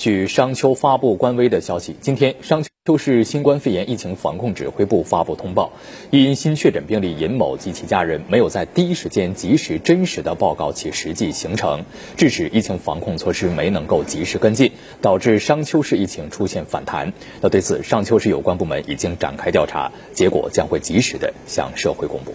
据商丘发布官微的消息今天商丘市新冠肺炎疫情防控指挥部发布通报因新确诊病例尹某及其家人没有在第一时间及时真实的报告其实际行程致使疫情防控措施没能够及时跟进导致商丘市疫情出现反弹。那对此商丘市有关部门已经展开调查结果将会及时的向社会公布。